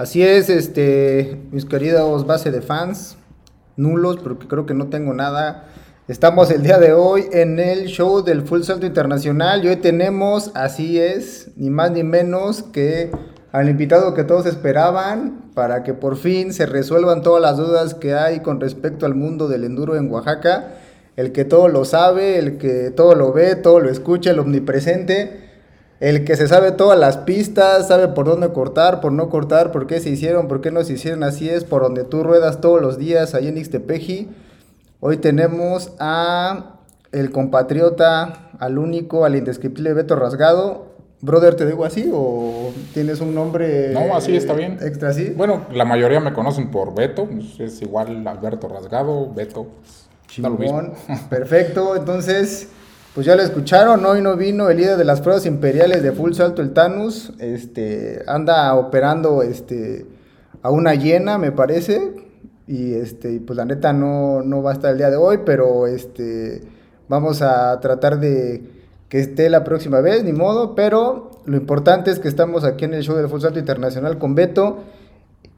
Así es, este, mis queridos base de fans, nulos, porque creo que no tengo nada. Estamos el día de hoy en el show del Full Salto Internacional y hoy tenemos, así es, ni más ni menos que al invitado que todos esperaban para que por fin se resuelvan todas las dudas que hay con respecto al mundo del enduro en Oaxaca. El que todo lo sabe, el que todo lo ve, todo lo escucha, el omnipresente. El que se sabe todas las pistas, sabe por dónde cortar, por no cortar, por qué se hicieron, por qué no se hicieron, así es, por donde tú ruedas todos los días ahí en Ixtepeji. Hoy tenemos a el compatriota, al único, al indescriptible Beto Rasgado. Brother, ¿te digo así o tienes un nombre? No, así está bien. Extra así. Bueno, la mayoría me conocen por Beto, pues, es igual Alberto Rasgado, Beto. pues. Chingón. Perfecto, entonces, pues ya lo escucharon, hoy no vino el líder de las pruebas imperiales de Full Salto, el Tanus, este, anda operando, este, a una llena, me parece, y este, pues la neta no, no va a estar el día de hoy, pero este, vamos a tratar de que esté la próxima vez, ni modo, pero lo importante es que estamos aquí en el show del Full Salto Internacional con Beto,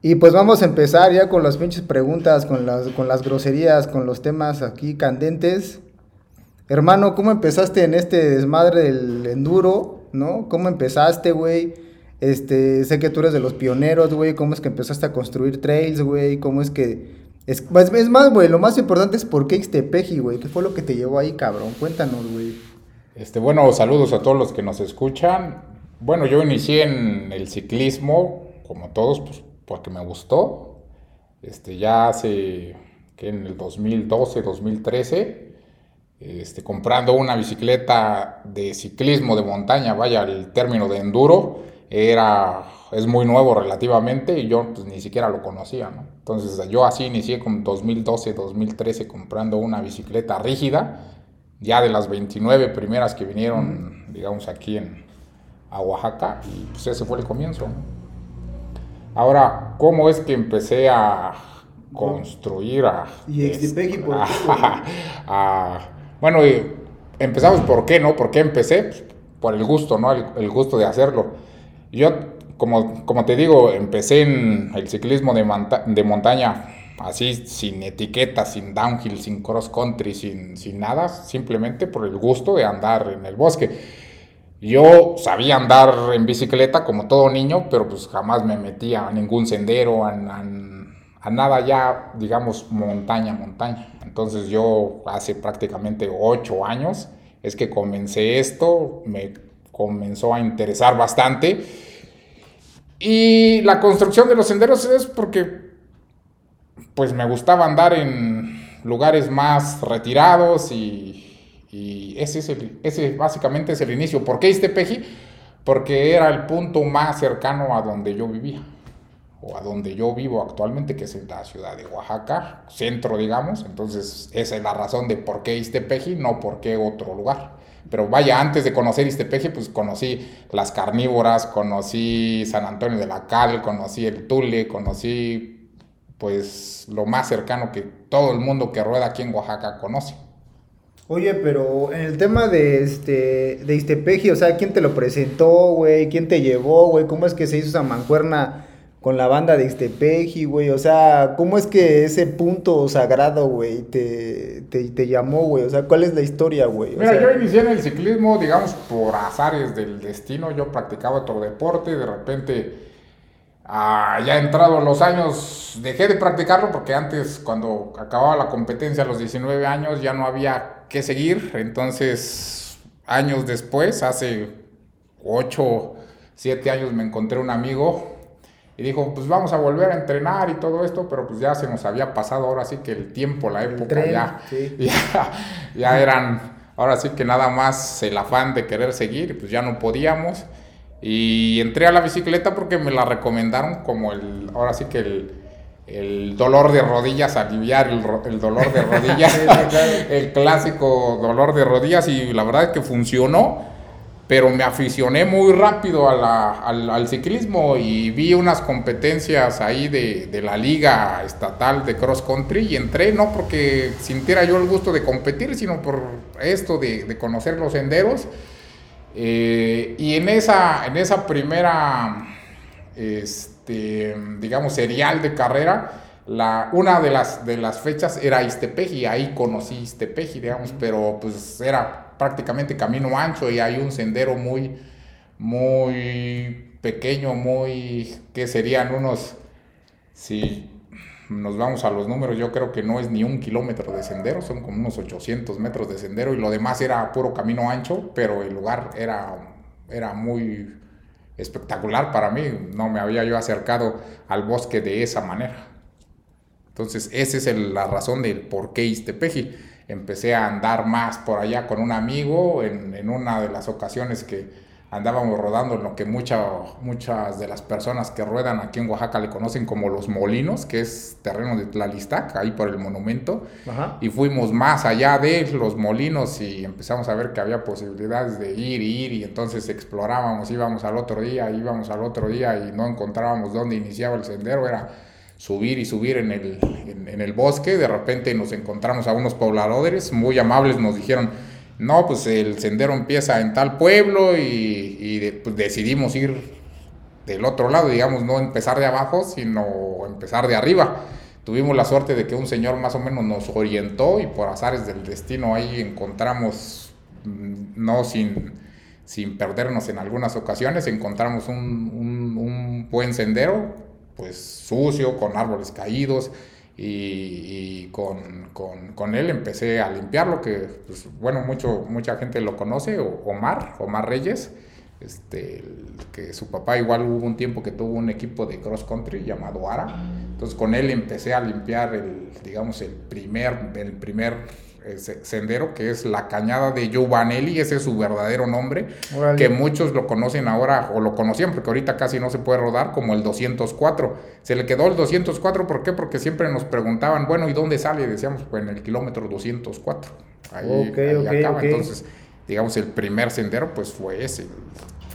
y pues vamos a empezar ya con las pinches preguntas, con las, con las groserías, con los temas aquí candentes. Hermano, ¿cómo empezaste en este desmadre del enduro? ¿No? ¿Cómo empezaste, güey? Este, sé que tú eres de los pioneros, güey. ¿Cómo es que empezaste a construir trails, güey? ¿Cómo es que... Es, es- es más, güey, lo más importante es por qué Ixtepeji, güey. ¿Qué fue lo que te llevó ahí, cabrón? Cuéntanos, güey. Este, bueno, saludos a todos los que nos escuchan. Bueno, yo inicié en el ciclismo, como todos, pues porque me gustó. Este, ya hace, que en el 2012, 2013, este, comprando una bicicleta de ciclismo de montaña, vaya, el término de enduro, era, es muy nuevo relativamente y yo pues, ni siquiera lo conocía, ¿no? Entonces yo así inicié con 2012, 2013 comprando una bicicleta rígida, ya de las 29 primeras que vinieron, digamos, aquí en, a Oaxaca, y pues ese fue el comienzo. Ahora, ¿cómo es que empecé a construir a... Y Ixtepeji, ¿por qué, a- güey? a- bueno, y empezamos por qué, ¿no? ¿Por qué empecé? Pues, por el gusto, ¿no? El, el gusto de hacerlo. Yo, como, como te digo, empecé en el ciclismo de, monta- de montaña así, sin etiqueta, sin downhill, sin cross country, sin, sin nada, simplemente por el gusto de andar en el bosque. Yo sabía andar en bicicleta como todo niño, pero pues jamás me metía a ningún sendero, a, a- a nada ya, digamos, montaña, montaña. Entonces yo hace prácticamente ocho años es que comencé esto, me comenzó a interesar bastante. Y la construcción de los senderos es porque pues me gustaba andar en lugares más retirados y, ese, es el, ese básicamente es el inicio. ¿Por qué Iztepeji? Porque era el punto más cercano a donde yo vivía o a donde yo vivo actualmente, que es en la ciudad de Oaxaca, centro, digamos. Entonces, esa es la razón de por qué Iztepeji, no por qué otro lugar. Pero vaya, antes de conocer Iztepeji, pues conocí las carnívoras, conocí San Antonio de la Cal, conocí el Tule, conocí pues lo más cercano que todo el mundo que rueda aquí en Oaxaca conoce. Oye, pero en el tema de este de Ixtepeji, o sea, ¿quién te lo presentó, güey? ¿Quién te llevó, güey? ¿Cómo es que se hizo esa mancuerna con la banda de Ixtepeji, güey? O sea, ¿cómo es que ese punto sagrado, güey, te, te, te llamó, güey? O sea, ¿cuál es la historia, güey? O Mira, sea, yo inicié en el ciclismo, digamos, por azares del destino. Yo practicaba otro deporte, de repente, ah, ya entrado los años, dejé de practicarlo porque antes, cuando acababa la competencia a los 19 años, ya no había que seguir. Entonces, años después, hace 8, 7 años, me encontré un amigo y dijo, pues vamos a volver a entrenar y todo esto, pero pues ya se nos había pasado ahora sí que el tiempo, la época tren, ya, sí. ya, ya eran, ahora sí que nada más el afán de querer seguir, y pues ya no podíamos. Y entré a la bicicleta porque me la recomendaron como el, ahora sí que el, el dolor de rodillas, aliviar el, el dolor de rodillas, el clásico dolor de rodillas y la verdad es que funcionó, pero me aficioné muy rápido al, al ciclismo y vi unas competencias ahí de, de la liga estatal de cross country y entré no porque sintiera yo el gusto de competir, sino por esto de, de conocer los senderos. Eh, y en esa, en esa primera, este, digamos, serial de carrera, la, una de las, de las fechas era Istepeji, ahí conocí Istepeji, digamos, pero pues era prácticamente camino ancho y hay un sendero muy, muy pequeño, muy, que serían unos, si nos vamos a los números, yo creo que no es ni un kilómetro de sendero, son como unos 800 metros de sendero y lo demás era puro camino ancho, pero el lugar era, era muy espectacular para mí, no me había yo acercado al bosque de esa manera. Entonces, esa es el- la razón del por qué Iztepeji. Empecé a andar más por allá con un amigo en, en una de las ocasiones que andábamos rodando en lo que mucha- muchas de las personas que ruedan aquí en Oaxaca le conocen como los molinos, que es terreno de Tlalistac, ahí por el monumento. Ajá. Y fuimos más allá de los molinos y empezamos a ver que había posibilidades de ir y ir y entonces explorábamos, íbamos al otro día, íbamos al otro día y no encontrábamos dónde iniciaba el sendero, era subir y subir en el, en, el bosque, de repente nos encontramos a unos pobladores muy amables, nos dijeron, no, pues el sendero empieza en tal pueblo y, pues decidimos ir del otro lado, digamos, no empezar de abajo, sino empezar de arriba. Tuvimos la suerte de que un señor más o menos nos orientó y por azares del destino ahí encontramos, mm, no sin, sin perdernos en algunas ocasiones, encontramos un- un buen sendero, pues sucio, con árboles caídos. Y, y con, con- con él empecé a limpiarlo, que pues, bueno, mucho, mucha gente lo conoce, Omar, Omar Reyes, este, que su papá igual hubo un tiempo que tuvo un equipo de cross country llamado ARA. Entonces con él empecé a limpiar el, digamos, el primer, el primer sendero, que es la cañada de Giovanelli, ese es su verdadero nombre, que muchos lo conocen ahora, o lo conocían, porque ahorita casi no se puede rodar, como el 204. Se le quedó el 204, ¿por qué? Porque siempre nos preguntaban, bueno, ¿y dónde sale? Y decíamos, pues en el kilómetro 204. Ahí, Ok, ahí ok, acaba. Entonces, digamos, el primer sendero, pues fue ese.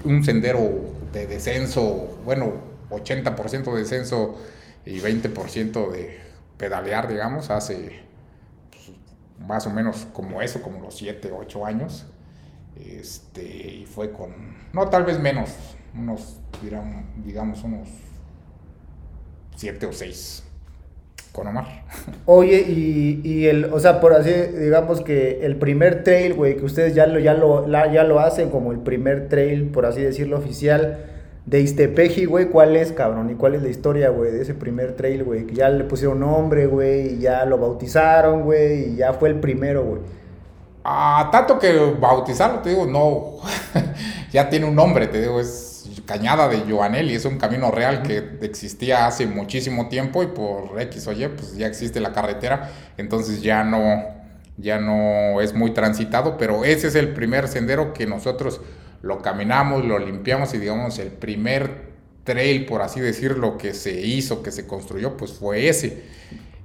Un sendero de descenso, bueno, 80% de descenso y 20% de pedalear, digamos, hace más o menos como eso, como los 7, 8 años. Este, y fue con, no, tal vez menos, unos, digamos, unos 7 o 6 con Omar. Oye, y, y el, o sea, por así, digamos que el primer trail, güey, que ustedes ya lo, ya lo, la- ya lo hacen como el primer trail, por así decirlo, oficial de Iztepeji, güey, ¿cuál es, cabrón? ¿Y cuál es la historia, güey, de ese primer trail, güey? Que ya le pusieron nombre, güey, y ya lo bautizaron, güey, y ya fue el primero, güey. Ah, tanto que bautizarlo, te digo, no, ya tiene un nombre, te digo, es Cañada de Giovanelli, es un camino real que existía hace muchísimo tiempo y por X o Y, pues ya existe la carretera, entonces ya no, ya no es muy transitado, pero ese es el primer sendero que nosotros lo caminamos, lo limpiamos y digamos el primer trail, por así decirlo, que se hizo, que se construyó, pues fue ese.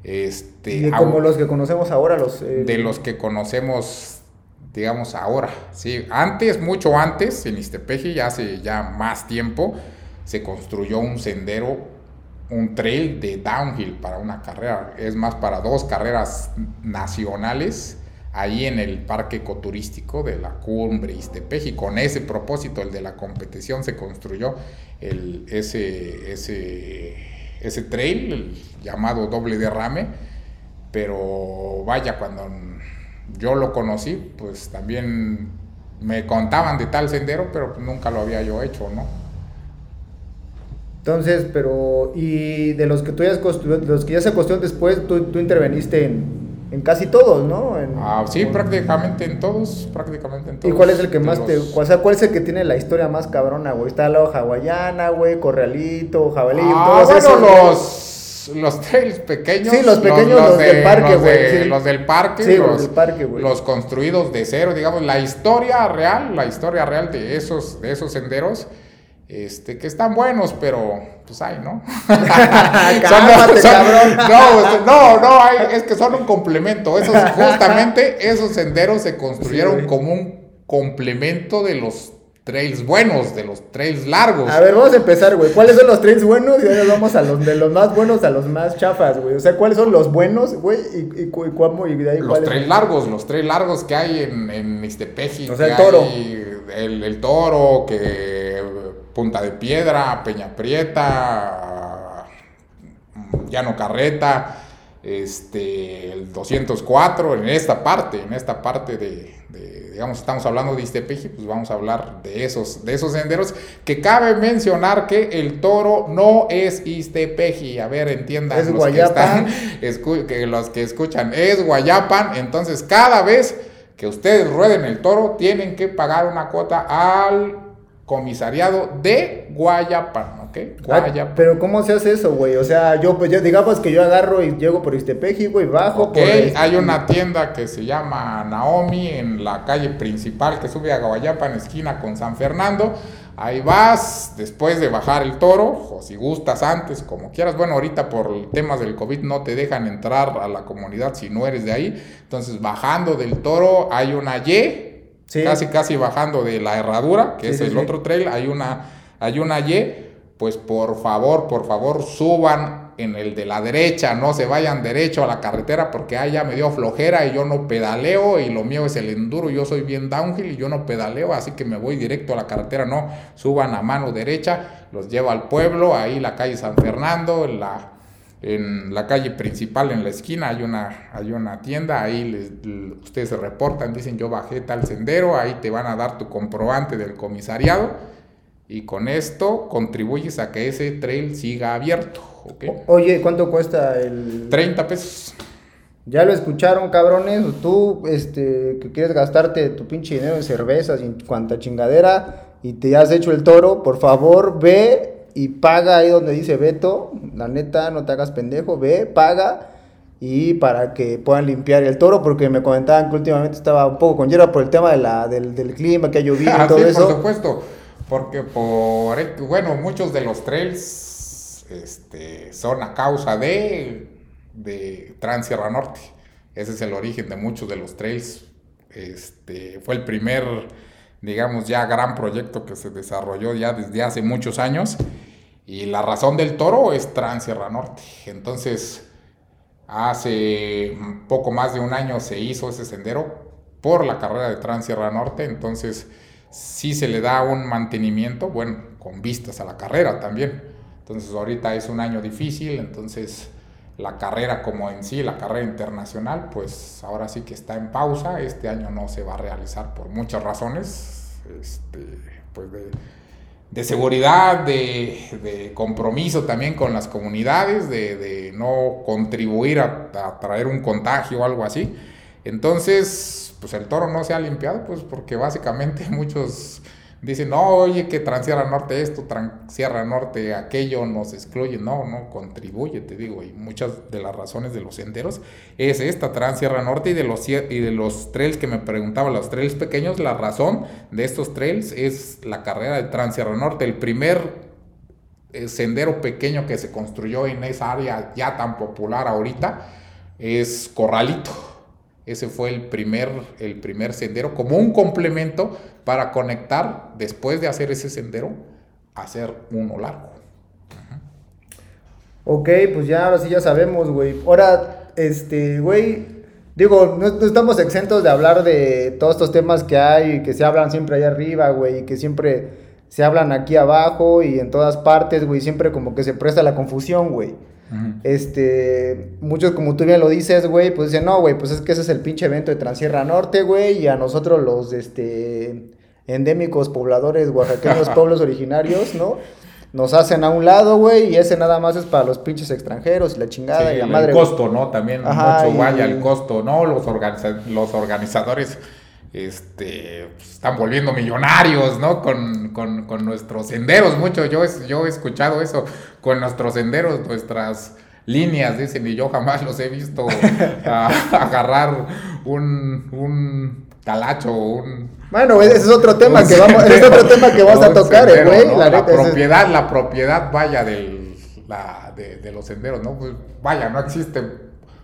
Este, Y como los que conocemos ahora, los... eh, de los que conocemos, digamos, ahora. Sí, antes, mucho antes, en Iztepeji, ya hace ya más tiempo, se construyó un sendero, un trail de downhill para una carrera. Es más, para dos carreras nacionales, ahí en el parque ecoturístico de la cumbre Iztepeji. Con ese propósito, el de la competición, se construyó el, ese, ese, ese trail, el llamado doble derrame pero vaya, cuando yo lo conocí, pues también me contaban de tal sendero, pero nunca lo había yo hecho, ¿no? Entonces, pero... Y de los que tú ya, los que ya se construyeron después, tú, tú interveniste en, en casi todos, ¿no? En- Ah, sí, prácticamente en todos, prácticamente en ¿Y todos. cuál es el que más te... O sea, cuál es el que tiene la historia más cabrona, güey? Está la hawaiana, güey, corralito, jabalí, Ah, todos bueno, esos, güey. los, los trails pequeños. Sí, los pequeños, los del parque, güey, de- sí. Los del parque. Sí, los, del parque, güey. Los construidos de cero, digamos, la historia real, la historia real de esos, de esos senderos este, que están buenos, pero pues hay, ¿no? Cálmate, cabrón. No, no, no, hay- es que son un complemento. Esos, justamente esos senderos se construyeron como un complemento de los trails buenos, de los trails largos. A ver, vamos a empezar, güey. ¿Cuáles son los trails buenos? Y ahora vamos a los de los más buenos a los más chafas, güey. O sea, ¿cuáles son los buenos, güey? Y, y, cómo y de ahí Los trails largos, los trails largos que hay en, en Ixtepeji. O sea, el Toro. hay El, el toro, que Punta de Piedra, Peña Prieta, Llano Carreta, este, el 204, en esta parte, en esta parte de, de, digamos, estamos hablando de Ixtepeji, pues vamos a hablar de esos, de esos senderos, que cabe mencionar que el toro no es Ixtepeji, a ver, entiendan Es los Guayapan. que están, que los que escuchan, es Guayapan, entonces cada vez que ustedes rueden el toro, tienen que pagar una cuota al comisariado de Guayapan, ¿ok? Ay, Guayapan. pero ¿cómo se hace eso, güey? O sea, yo, pues, yo, digamos que yo agarro y llego por Ixtepeji, güey, bajo Ok, por... este- hay una tienda que se llama Naomi en la calle principal que sube a Guayapan, esquina con San Fernando. Ahí vas, después de bajar el toro, o si gustas antes, como quieras. Bueno, ahorita por temas del COVID no te dejan entrar a la comunidad si no eres de ahí. Entonces, bajando del toro hay una Y, Sí. casi casi bajando de la herradura, que Sí, es el otro trail, hay una, hay una Y. Pues por favor, por favor, suban en el de la derecha, no se vayan derecho a la carretera porque ahí ya me dio flojera y yo no pedaleo. Y lo mío es el enduro, yo soy bien downhill y yo no pedaleo, así que me voy directo a la carretera, no, suban a mano derecha, los llevo al pueblo, ahí la calle San Fernando, en la, en la calle principal, en la esquina, hay una, hay una tienda, ahí les- ustedes se reportan, dicen yo bajé tal sendero, ahí te van a dar tu comprobante del comisariado y con esto contribuyes a que ese trail siga abierto, ¿ok? Oye, ¿cuánto cuesta el...? 30 pesos. Ya lo escucharon, cabrones. Tú, este, que quieres gastarte tu pinche dinero en cervezas y en cuanta chingadera y te has hecho el toro, por favor, ve y paga ahí donde dice Beto. La neta, no te hagas pendejo, ve, paga. Y para que puedan limpiar el toro, porque me comentaban que últimamente estaba un poco con hierba por el tema de la, del, del clima, que ha llovido y Ah, todo sí, eso. por supuesto, porque por, bueno, muchos de los trails este, son a causa de, de Transierra Norte. Ese es el origen de muchos de los trails. Este, fue el primer, digamos, ya gran proyecto que se desarrolló ya desde hace muchos años. Y la razón del toro es Transierra Norte. Entonces, hace poco más de un año se hizo ese sendero por la carrera de Transierra Norte. Entonces, sí se le da un mantenimiento, bueno, con vistas a la carrera también. Entonces, ahorita es un año difícil. Entonces, la carrera como en sí, la carrera internacional, pues ahora sí que está en pausa. Este año no se va a realizar por muchas razones. Este, pues de, de seguridad, de, de, compromiso también con las comunidades, de, de no contribuir a, a, traer un contagio o algo así. Entonces, pues el toro no se ha limpiado, pues porque básicamente muchos dicen, no, oye, que Transierra Norte esto, Transierra Norte aquello nos excluye. No, no contribuye, te digo. Y muchas de las razones de los senderos es esta Transierra Norte y de los, y de los trails que me preguntaba, los trails pequeños, la razón de estos trails es la carrera de Transierra Norte. El primer eh, sendero pequeño que se construyó en esa área ya tan popular ahorita es Corralito. Ese fue el primer, el primer sendero como un complemento para conectar después de hacer ese sendero, hacer uno largo. Ok, pues ya ahora sí ya sabemos, güey. Ahora, este, güey, digo, no, estamos exentos de hablar de todos estos temas que hay que se hablan siempre allá arriba, güey, que siempre se hablan aquí abajo y en todas partes, güey, siempre como que se presta la confusión, güey. Uh -huh. Este, muchos como tú bien lo dices, güey, pues dicen, no, güey, pues es que ese es el pinche evento de Transierra Norte, güey, y a nosotros los, este, endémicos pobladores oaxaqueños, pueblos originarios, ¿no? Nos hacen a un lado, güey, y ese nada más es para los pinches extranjeros y la chingada sí, y la madre. El costo, ¿no? También Ajá, mucho y... vaya el costo, ¿no? Los, organiza los organizadores este, pues, están volviendo millonarios, ¿no? Con, con, con nuestros senderos, mucho, yo, yo he escuchado eso, con nuestros senderos, nuestras líneas, dicen, y yo jamás los he visto a, agarrar un, un talacho o un... Bueno, ese es otro tema que vamos, es otro tema que vamos a tocar, eh, sendero, güey. ¿no? La La, neta, ese es- propiedad, la propiedad vaya del, la, de, de los senderos, ¿no? Pues vaya, no existe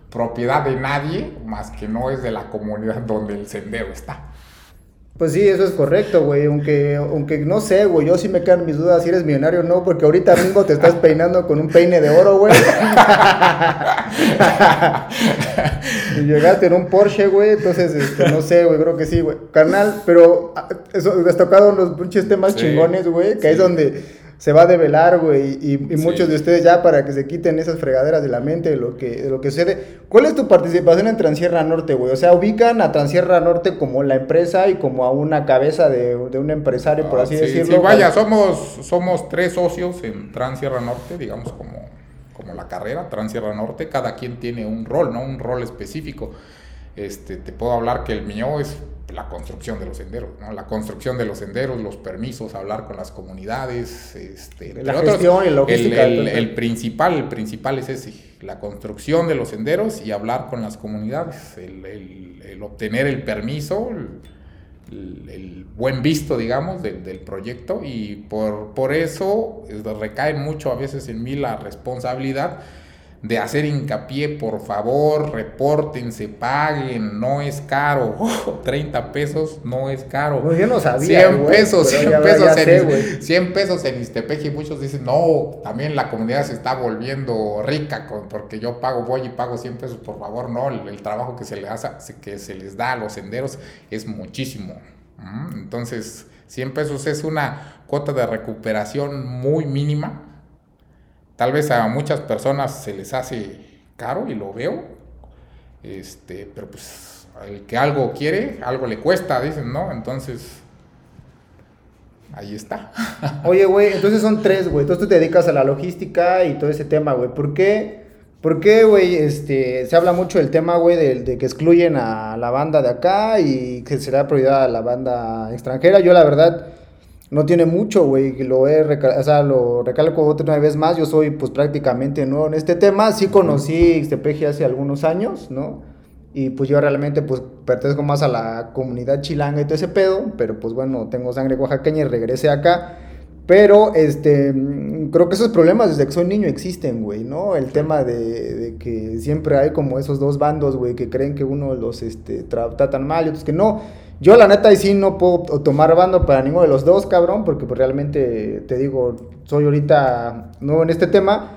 propiedad de nadie más que no es de la comunidad donde el sendero está. Pues sí, eso es correcto, güey. Aunque, aunque no sé, güey, yo sí me quedan mis dudas si eres millonario o no, porque ahorita mismo te estás peinando con un peine de oro, güey. y llegaste en un Porsche, güey. Entonces, este, no sé, güey, creo que sí, güey. Carnal, pero ah, eso, has tocado unos pinches temas Sí, chingones, güey, que sí. es donde se va a develar, güey, y, y Sí. muchos de ustedes ya para que se quiten esas fregaderas de la mente de lo que, de lo que sucede. ¿Cuál es tu participación en Transierra Norte, güey? O sea, ubican a Transierra Norte como la empresa y como a una cabeza de, de un empresario, por Ah, así sí, decirlo. sí, vaya, somos, somos tres socios en Transierra Norte, digamos como, como la carrera Transierra Norte, cada quien tiene un rol, ¿no? Un rol específico. Este, te puedo hablar que el mío es la construcción de los senderos, ¿no? La construcción de los senderos, los permisos, hablar con las comunidades, este, entre La gestión y logística, El, el- el principal, el principal es ese, la construcción de los senderos y hablar con las comunidades, el, obtener el permiso, el, buen visto, digamos, del, del proyecto y por, por eso recae mucho a veces en mí la responsabilidad de hacer hincapié, por favor, repórtense, paguen, no es caro, 30 pesos no es caro. Pues yo no sabía, 100 güey, pesos, pero 100 ya- pesos, ya sé, en, güey. 100 pesos en Ixtepec y muchos dicen, no, también la comunidad se está volviendo rica con- porque yo pago, voy y pago 100 pesos, por favor, no, el, el trabajo que se, le hace, que se les da a los senderos es muchísimo. ¿Mm? Entonces, 100 pesos es una cuota de recuperación muy mínima. Tal vez a muchas personas se les hace caro y lo veo, este, pero pues el que algo quiere, algo le cuesta, dicen, ¿no? Entonces, ahí está. Oye, güey, entonces son tres, güey. Entonces tú te dedicas a la logística y todo ese tema, güey. ¿Por qué? ¿Por qué, güey? Este, se habla mucho del tema, güey, de, de que excluyen a la banda de acá y que será prioridad a la banda extranjera. Yo, la verdad, no tiene mucho, güey, lo he recal- o sea, lo recalco otra vez más. Yo soy, pues, prácticamente nuevo en este tema. Sí conocí Ixtepeji hace algunos años, ¿no? Y pues yo realmente pues pertenezco más a la comunidad chilanga y todo ese pedo, pero pues bueno, tengo sangre oaxaqueña y regresé acá. Pero este, creo que esos problemas desde que soy niño existen, güey, ¿no? El tema de, de que siempre hay como esos dos bandos, güey, que creen que uno los este, tra- tratan mal y otros que no. Yo la neta ahí sí no puedo tomar bando para ninguno de los dos, cabrón, porque pues realmente, te digo, soy ahorita nuevo en este tema.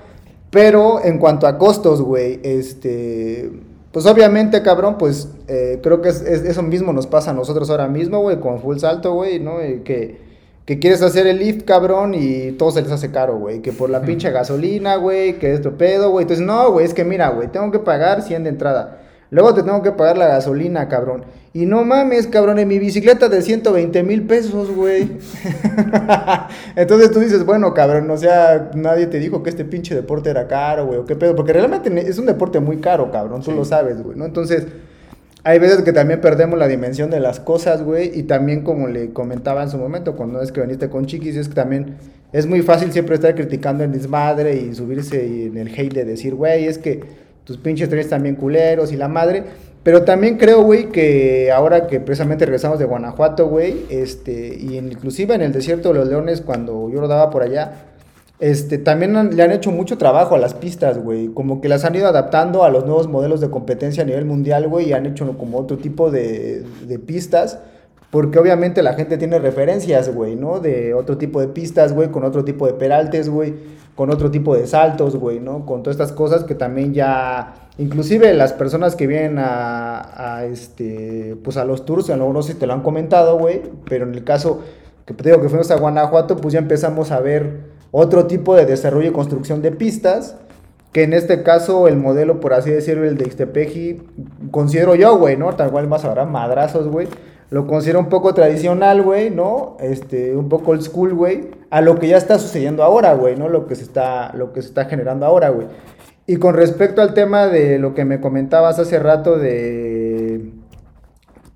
Pero en cuanto a costos, güey, este... Pues obviamente, cabrón, pues eh, creo que es, es- eso mismo nos pasa a nosotros ahora mismo, güey, con Full Salto, güey, ¿no? Y que, que quieres hacer el lift, cabrón, y todo se les hace caro, güey. Que por la pinche gasolina, güey, que esto pedo, güey. Entonces, no, güey, es que mira, güey, tengo que pagar 100 de entrada. Luego te tengo que pagar la gasolina, cabrón. Y no mames, cabrón, en mi bicicleta de 120 mil pesos, güey. Entonces tú dices, bueno, cabrón, o sea, nadie te dijo que este pinche deporte era caro, güey, o qué pedo. Porque realmente es un deporte muy caro, cabrón, tú Sí. lo sabes, güey, ¿no? Entonces, hay veces que también perdemos la dimensión de las cosas, güey. Y también, como le comentaba en su momento, cuando es que viniste con Chiquis, es que también es muy fácil siempre estar criticando el desmadre y subirse en el hate de decir, güey, es que tus pinches trenes también culeros y la madre. Pero también creo, güey, que ahora que precisamente regresamos de Guanajuato, güey, este, y inclusive en el desierto de los leones, cuando yo rodaba por allá, este, también le han hecho mucho trabajo a las pistas, güey. Como que las han ido adaptando a los nuevos modelos de competencia a nivel mundial, güey. Y han hecho como otro tipo de, de pistas. Porque obviamente la gente tiene referencias, güey, ¿no? De otro tipo de pistas, güey. Con otro tipo de peraltes, güey. Con otro tipo de saltos, güey, ¿no? Con todas estas cosas que también ya... Inclusive las personas que vienen a, a, este... Pues a los tours, a lo no sé si te lo han comentado, güey. Pero en el caso que te digo que fuimos a Guanajuato, pues ya empezamos a ver otro tipo de desarrollo y construcción de pistas, que en este caso el modelo, por así decirlo, el de Ixtepeji, considero yo, güey, ¿no? Tal cual más habrá madrazos, güey. Lo considero un poco tradicional, güey, ¿no? Este, un poco old school, güey, a lo que ya está sucediendo ahora, güey, ¿no? Lo que se está, lo que se está generando ahora, güey. Y con respecto al tema de lo que me comentabas hace rato de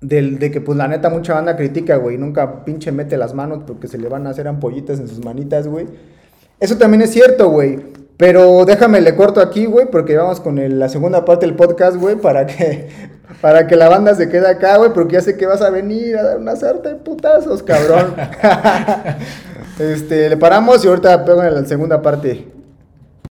de que pues la neta mucha banda critica, güey, nunca pinche mete las manos porque se le van a hacer ampollitas en sus manitas, güey. Eso también es cierto, güey. Pero déjame le corto aquí, güey, porque vamos con el- la segunda parte del podcast, güey, para que Para que la banda se quede acá, güey, porque ya sé que vas a venir a dar una sarta de putazos, cabrón. este, le paramos y ahorita pego en la segunda parte.